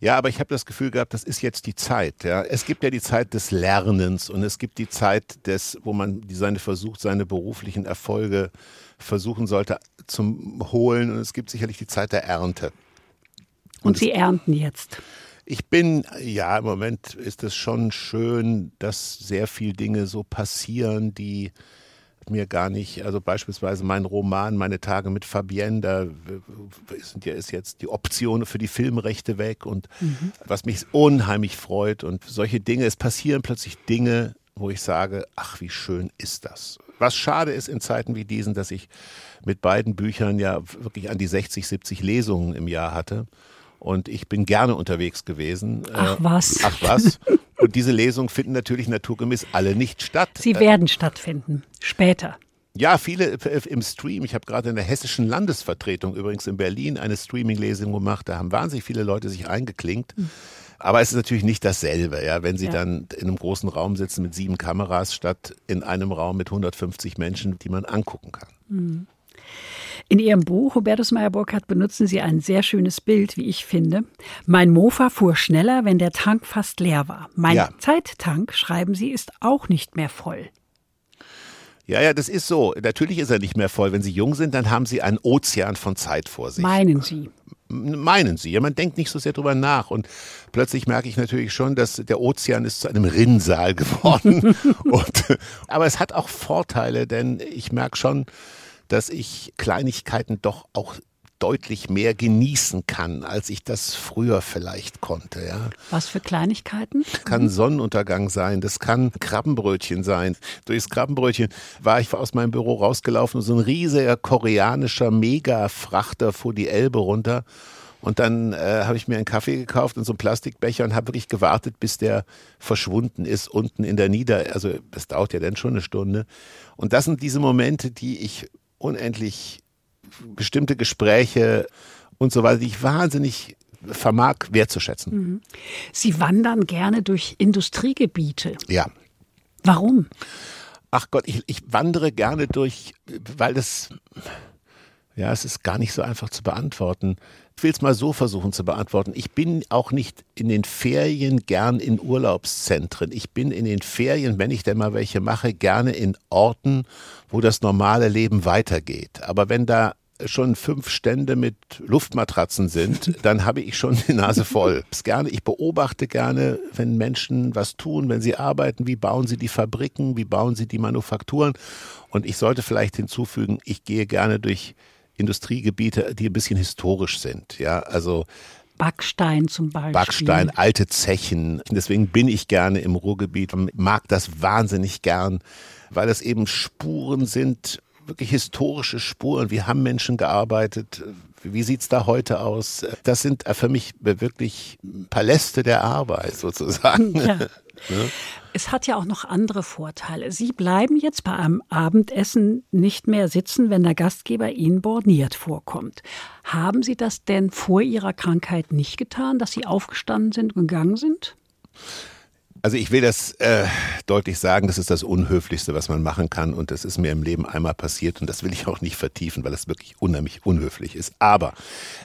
Ja, aber ich habe das Gefühl gehabt, das ist jetzt die Zeit. Ja. Es gibt ja die Zeit des Lernens und es gibt die Zeit des, wo man seine versucht, seine beruflichen Erfolge versuchen sollte zum holen und es gibt sicherlich die Zeit der Ernte. Und, Sie ernten jetzt. Ich bin, ja, im Moment ist es schon schön, dass sehr viele Dinge so passieren, die mir gar nicht, also beispielsweise mein Roman, meine Tage mit Fabienne, da sind ja ist jetzt die Option für die Filmrechte weg und mhm. was mich unheimlich freut und solche Dinge, es passieren plötzlich Dinge, wo ich sage, ach, wie schön ist das. Was schade ist in Zeiten wie diesen, dass ich mit beiden Büchern ja wirklich an die 60, 70 Lesungen im Jahr hatte und ich bin gerne unterwegs gewesen. Ach was. Ach was. Und diese Lesungen finden natürlich naturgemäß alle nicht statt. Sie werden stattfinden, später. Ja, viele im Stream. Ich habe gerade in der hessischen Landesvertretung übrigens in Berlin eine Streaming-Lesung gemacht. Da haben wahnsinnig viele Leute sich eingeklinkt. Aber es ist natürlich nicht dasselbe, ja, wenn Sie ja. dann in einem großen Raum sitzen mit sieben Kameras statt in einem Raum mit 150 Menschen, die man angucken kann. Mhm. In Ihrem Buch, Hubertus Meyer-Burkhardt, benutzen Sie ein sehr schönes Bild, wie ich finde. Mein Mofa fuhr schneller, wenn der Tank fast leer war. Mein ja. Zeittank, schreiben Sie, ist auch nicht mehr voll. Ja, ja, das ist so. Natürlich ist er nicht mehr voll. Wenn Sie jung sind, dann haben Sie einen Ozean von Zeit vor sich. Meinen Sie? Meinen Sie. Ja, man denkt nicht so sehr drüber nach. Und plötzlich merke ich natürlich schon, dass der Ozean ist zu einem Rinnsal geworden. Und, aber es hat auch Vorteile, denn ich merke schon, dass ich Kleinigkeiten doch auch deutlich mehr genießen kann, als ich das früher vielleicht konnte. Ja. Was für Kleinigkeiten? Das kann Sonnenuntergang sein, das kann Krabbenbrötchen sein. Durchs Krabbenbrötchen war ich aus meinem Büro rausgelaufen und so ein riesiger koreanischer Mega-Frachter fuhr die Elbe runter. Und dann äh, habe ich mir einen Kaffee gekauft in so einem Plastikbecher und habe wirklich gewartet, bis der verschwunden ist unten in der Nieder. Also das dauert ja dann schon eine Stunde. Und das sind diese Momente, die ich unendlich bestimmte Gespräche und so weiter, die ich wahnsinnig vermag wertzuschätzen. Mhm. Sie wandern gerne durch Industriegebiete. Ja. Warum? Ach Gott, ich, ich wandere gerne durch, weil das, ja, es ist gar nicht so einfach zu beantworten. Ich will es mal so versuchen zu beantworten. Ich bin auch nicht in den Ferien gern in Urlaubszentren. Ich bin in den Ferien, wenn ich denn mal welche mache, gerne in Orten, wo das normale Leben weitergeht. Aber wenn da schon fünf Stände mit Luftmatratzen sind, dann habe ich schon die Nase voll. Ich beobachte gerne, wenn Menschen was tun, wenn sie arbeiten, wie bauen sie die Fabriken, wie bauen sie die Manufakturen. Und ich sollte vielleicht hinzufügen, ich gehe gerne durch Industriegebiete, die ein bisschen historisch sind. Ja, also Backstein zum Beispiel. Backstein, alte Zechen. Deswegen bin ich gerne im Ruhrgebiet, mag das wahnsinnig gern, weil es eben Spuren sind, wirklich historische Spuren. Wie haben Menschen gearbeitet? Wie sieht es da heute aus? Das sind für mich wirklich Paläste der Arbeit sozusagen. Ja. Ne? Es hat ja auch noch andere Vorteile. Sie bleiben jetzt bei einem Abendessen nicht mehr sitzen, wenn der Gastgeber Ihnen borniert vorkommt. Haben Sie das denn vor Ihrer Krankheit nicht getan, dass Sie aufgestanden sind und gegangen sind? Also ich will das äh, deutlich sagen, das ist das Unhöflichste, was man machen kann und das ist mir im Leben einmal passiert und das will ich auch nicht vertiefen, weil das wirklich unheimlich unhöflich ist. Aber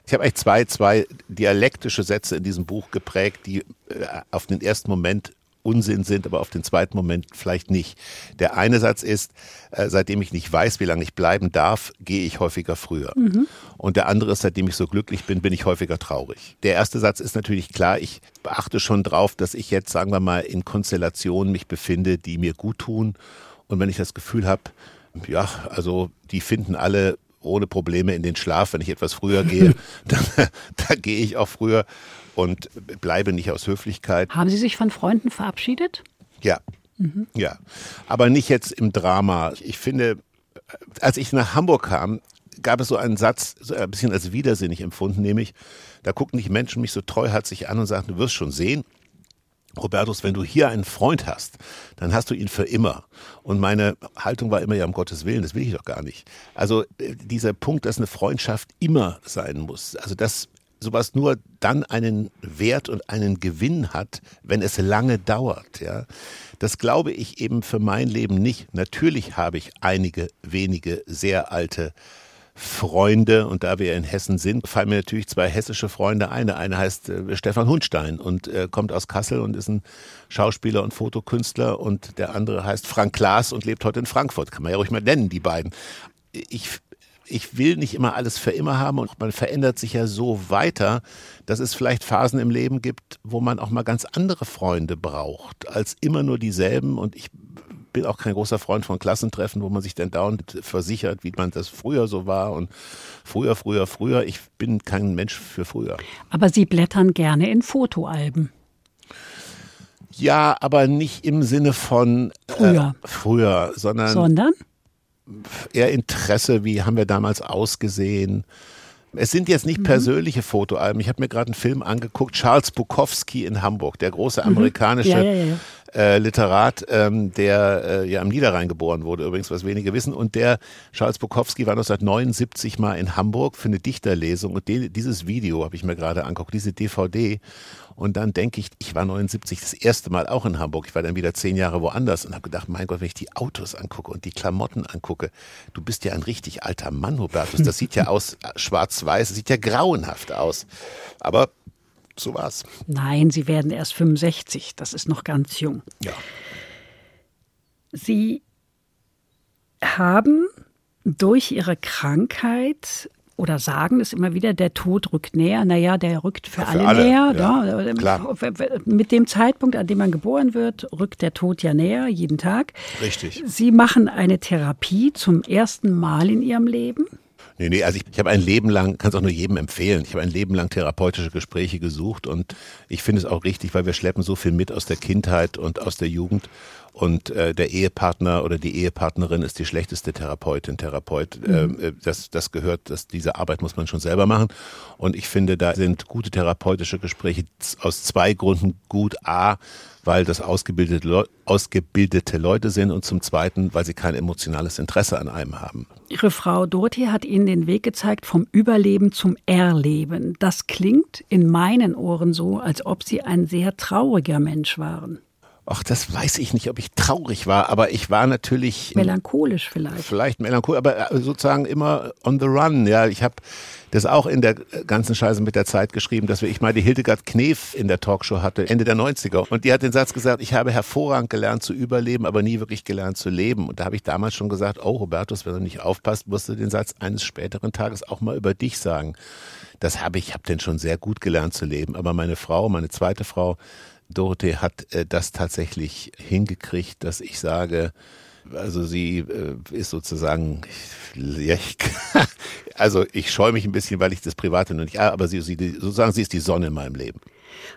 ich habe eigentlich zwei, zwei dialektische Sätze in diesem Buch geprägt, die äh, auf den ersten Moment Unsinn sind, aber auf den zweiten Moment vielleicht nicht. Der eine Satz ist, äh, seitdem ich nicht weiß, wie lange ich bleiben darf, gehe ich häufiger früher. Mhm. Und der andere ist, seitdem ich so glücklich bin, bin ich häufiger traurig. Der erste Satz ist natürlich klar, ich beachte schon drauf, dass ich jetzt, sagen wir mal, in Konstellationen mich befinde, die mir gut tun. Und wenn ich das Gefühl habe, ja, also die finden alle ohne Probleme in den Schlaf, wenn ich etwas früher gehe, dann, da gehe ich auch früher und bleibe nicht aus Höflichkeit. Haben Sie sich von Freunden verabschiedet? Ja. Mhm. Ja. Aber nicht jetzt im Drama. Ich finde, als ich nach Hamburg kam, gab es so einen Satz, so ein bisschen als widersinnig empfunden, nämlich, da guckten die Menschen mich so treuherzig an und sagten, du wirst schon sehen, Robertus, wenn du hier einen Freund hast, dann hast du ihn für immer. Und meine Haltung war immer ja um Gottes Willen, das will ich doch gar nicht. Also äh, dieser Punkt, dass eine Freundschaft immer sein muss, also dass sowas nur dann einen Wert und einen Gewinn hat, wenn es lange dauert, ja. Das glaube ich eben für mein Leben nicht. Natürlich habe ich einige wenige sehr alte Freunde, und da wir in Hessen sind, fallen mir natürlich zwei hessische Freunde ein. Der eine heißt äh, Stefan Hundstein und äh, kommt aus Kassel und ist ein Schauspieler und Fotokünstler und der andere heißt Frank Klaas und lebt heute in Frankfurt. Kann man ja ruhig mal nennen, die beiden. Ich ich will nicht immer alles für immer haben und man verändert sich ja so weiter, dass es vielleicht Phasen im Leben gibt, wo man auch mal ganz andere Freunde braucht, als immer nur dieselben. Und ich bin auch kein großer Freund von Klassentreffen, wo man sich dann dauernd versichert, wie man das früher so war und früher, früher, früher. Ich bin kein Mensch für früher. Aber Sie blättern gerne in Fotoalben. Ja, aber nicht im Sinne von äh, früher, früher sondern, sondern eher Interesse, wie haben wir damals ausgesehen. Es sind jetzt nicht mhm. persönliche Fotoalben. Ich habe mir gerade einen Film angeguckt, Charles Bukowski in Hamburg, der große mhm. amerikanische mhm. ja, ja, ja äh, Literat, ähm, der äh, ja am Niederrhein geboren wurde, übrigens, was wenige wissen. Und der, Charles Bukowski, war 1979 mal in Hamburg für eine Dichterlesung. Und die, dieses Video habe ich mir gerade angeguckt, diese DVD. Und dann denke ich, ich war 79 das erste Mal auch in Hamburg. Ich war dann wieder zehn Jahre woanders und habe gedacht, mein Gott, wenn ich die Autos angucke und die Klamotten angucke, du bist ja ein richtig alter Mann, Hubertus. Das sieht ja aus äh, schwarz-weiß, sieht ja grauenhaft aus. Aber so war's. Nein, Sie werden erst 65. Das ist noch ganz jung. Ja. Sie haben durch Ihre Krankheit oder sagen es immer wieder, der Tod rückt näher. Naja, der rückt für, für alle, alle, näher. Ja, ja. Klar. Mit dem Zeitpunkt, an dem man geboren wird, rückt der Tod ja näher, jeden Tag. Richtig. Sie machen eine Therapie zum ersten Mal in Ihrem Leben. Nee, nee, also ich, ich habe ein Leben lang, kann es auch nur jedem empfehlen, ich habe ein Leben lang therapeutische Gespräche gesucht und ich finde es auch richtig, weil wir schleppen so viel mit aus der Kindheit und aus der Jugend und äh, der Ehepartner oder die Ehepartnerin ist die schlechteste Therapeutin, Therapeut. Mhm. Ähm, äh, das, das gehört, das, diese Arbeit muss man schon selber machen. Und ich finde, da sind gute therapeutische Gespräche aus zwei Gründen gut. A, weil das ausgebildete, Le ausgebildete Leute sind und zum Zweiten, weil sie kein emotionales Interesse an einem haben. Ihre Frau Dorothee hat Ihnen den Weg gezeigt vom Überleben zum Erleben. Das klingt in meinen Ohren so, als ob Sie ein sehr trauriger Mensch waren. Ach, das weiß ich nicht, ob ich traurig war, aber ich war natürlich melancholisch vielleicht. Vielleicht melancholisch, aber äh, sozusagen immer on the run. Ja, ich habe das auch in der ganzen Scheiße mit der Zeit geschrieben, dass ich mal die Hildegard Knef in der Talkshow hatte, Ende der 90er. Und die hat den Satz gesagt, ich habe hervorragend gelernt zu überleben, aber nie wirklich gelernt zu leben. Und da habe ich damals schon gesagt, oh Robertus, wenn du nicht aufpasst, musst du den Satz eines späteren Tages auch mal über dich sagen. Das habe ich, habe denn schon sehr gut gelernt zu leben. Aber meine Frau, meine zweite Frau, Dorothee hat äh, das tatsächlich hingekriegt, dass ich sage, also sie äh, ist sozusagen, ja, ich, also ich scheue mich ein bisschen, weil ich das Private noch nicht, aber sie, sie, sozusagen, sie ist die Sonne in meinem Leben.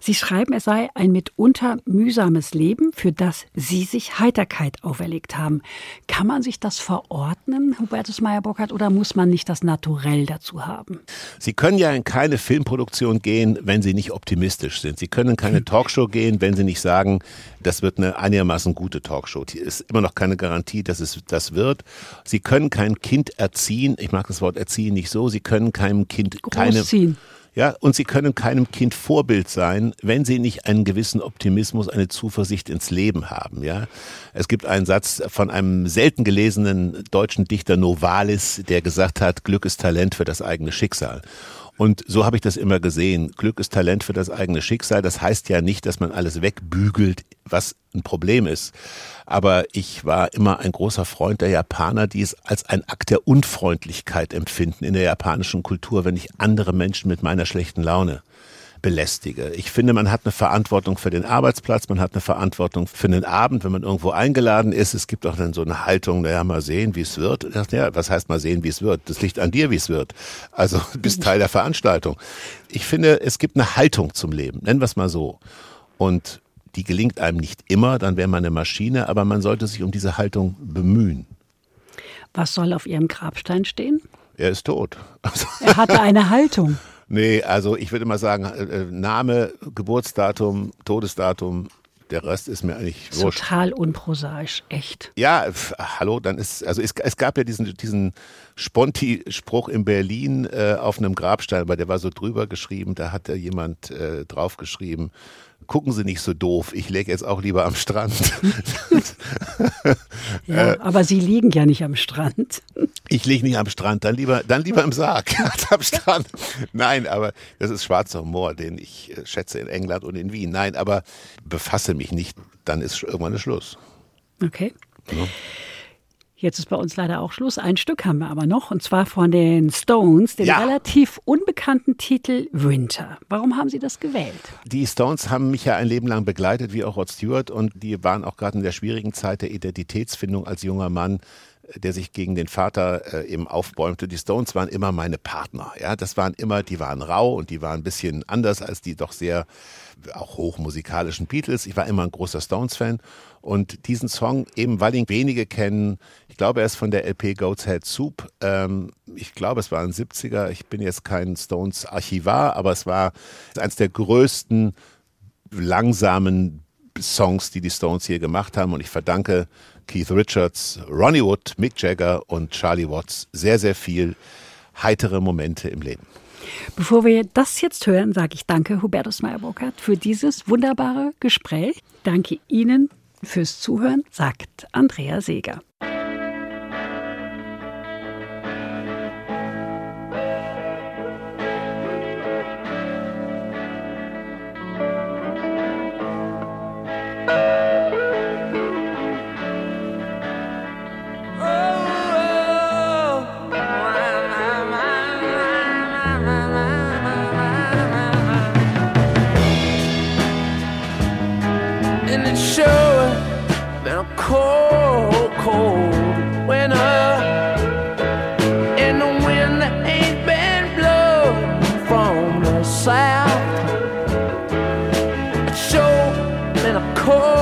Sie schreiben, es sei ein mitunter mühsames Leben, für das Sie sich Heiterkeit auferlegt haben. Kann man sich das verordnen, Hubertus Meyer-Burkhardt, oder muss man nicht das Naturell dazu haben? Sie können ja in keine Filmproduktion gehen, wenn Sie nicht optimistisch sind. Sie können in keine Talkshow gehen, wenn Sie nicht sagen, das wird eine einigermaßen gute Talkshow. Die ist immer noch keine Garantie, dass es das wird. Sie können kein Kind erziehen. Ich mag das Wort erziehen nicht so. Sie können keinem Kind Großziehen. keine ja, und sie können keinem Kind Vorbild sein, wenn sie nicht einen gewissen Optimismus, eine Zuversicht ins Leben haben. Ja, es gibt einen Satz von einem selten gelesenen deutschen Dichter Novalis, der gesagt hat: Glück ist Talent für das eigene Schicksal. Und so habe ich das immer gesehen. Glück ist Talent für das eigene Schicksal. Das heißt ja nicht, dass man alles wegbügelt, was ein Problem ist. Aber ich war immer ein großer Freund der Japaner, die es als ein Akt der Unfreundlichkeit empfinden in der japanischen Kultur, wenn ich andere Menschen mit meiner schlechten Laune belästige. Ich finde, man hat eine Verantwortung für den Arbeitsplatz, man hat eine Verantwortung für den Abend, wenn man irgendwo eingeladen ist. Es gibt auch dann so eine Haltung, naja, mal sehen, wie es wird. Ja, was heißt mal sehen, wie es wird? Das liegt an dir, wie es wird. Also du bist Teil der Veranstaltung. Ich finde, es gibt eine Haltung zum Leben, nennen wir es mal so. Und die gelingt einem nicht immer, dann wäre man eine Maschine, aber man sollte sich um diese Haltung bemühen. Was soll auf Ihrem Grabstein stehen? Er ist tot. Also, Er hatte eine Haltung. Nee, also ich würde mal sagen, äh, äh, Name, Geburtsdatum, Todesdatum, der Rest ist mir eigentlich wurscht. Total unprosaisch, echt. Ja, hallo, dann ist, also es, es gab ja diesen, diesen Sponti-Spruch in Berlin äh, auf einem Grabstein, aber der war so drüber geschrieben, da hatte jemand äh, draufgeschrieben, gucken Sie nicht so doof, ich lege jetzt auch lieber am Strand. Ja, aber sie liegen ja nicht am Strand. Ich liege nicht am Strand, dann lieber, dann lieber im Sarg als am Strand. Nein, aber das ist schwarzer Humor, den ich äh, schätze in England und in Wien. Nein, aber befasse mich nicht, dann ist irgendwann Schluss. Okay. Jetzt ist bei uns leider auch Schluss. Ein Stück haben wir aber noch, und zwar von den Stones, den Ja. relativ unbekannten Titel Winter. Warum haben Sie das gewählt? Die Stones haben mich ja ein Leben lang begleitet, wie auch Rod Stewart, und die waren auch gerade in der schwierigen Zeit der Identitätsfindung als junger Mann, äh, der sich gegen den Vater äh, eben aufbäumte. Die Stones waren immer meine Partner. Ja, das waren immer, die waren rau und die waren ein bisschen anders als die doch sehr auch hochmusikalischen Beatles. Ich war immer ein großer Stones-Fan und diesen Song, eben weil ihn wenige kennen, ich glaube, er ist von der LP Goat's Head Soup. Ähm, ich glaube, es waren 70er. Ich bin jetzt kein Stones-Archivar, aber es war eines der größten langsamen Songs, die die Stones hier gemacht haben. Und ich verdanke Keith Richards, Ronnie Wood, Mick Jagger und Charlie Watts sehr, sehr viel heitere Momente im Leben. Bevor wir das jetzt hören, sage ich danke, Hubertus Meyer-Burkhardt, für dieses wunderbare Gespräch. Danke Ihnen fürs Zuhören, sagt Andrea Seeger. Cold